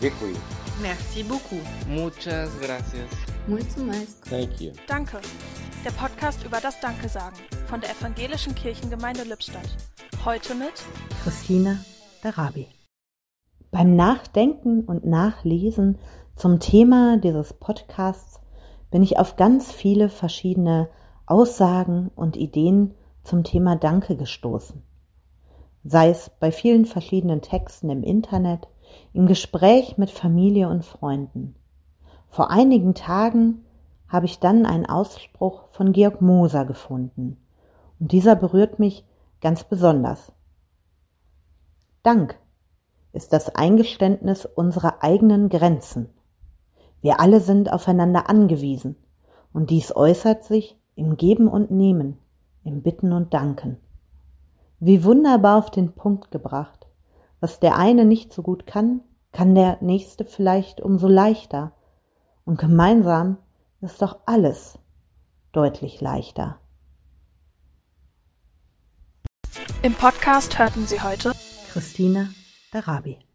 Děkuji. Merci beaucoup. Muchas gracias. Mulțumesc. Thank you. Danke. Der Podcast über das Danke sagen von der Evangelischen Kirchengemeinde Lippstadt. Heute mit Christina Darabi. Beim Nachdenken und Nachlesen zum Thema dieses Podcasts bin ich auf ganz viele verschiedene Aussagen und Ideen zum Thema Danke gestoßen. Sei es bei vielen verschiedenen Texten im Internet, im Gespräch mit Familie und Freunden. Vor einigen Tagen habe ich dann einen Ausspruch von Georg Moser gefunden. Und dieser berührt mich ganz besonders. Dank ist das Eingeständnis unserer eigenen Grenzen. Wir alle sind aufeinander angewiesen, und dies äußert sich im Geben und Nehmen, im Bitten und Danken. Wie wunderbar auf den Punkt gebracht. Was der eine nicht so gut kann, kann der nächste vielleicht umso leichter. Und gemeinsam ist doch alles deutlich leichter. im Podcast hörten Sie heute Christina Darabi.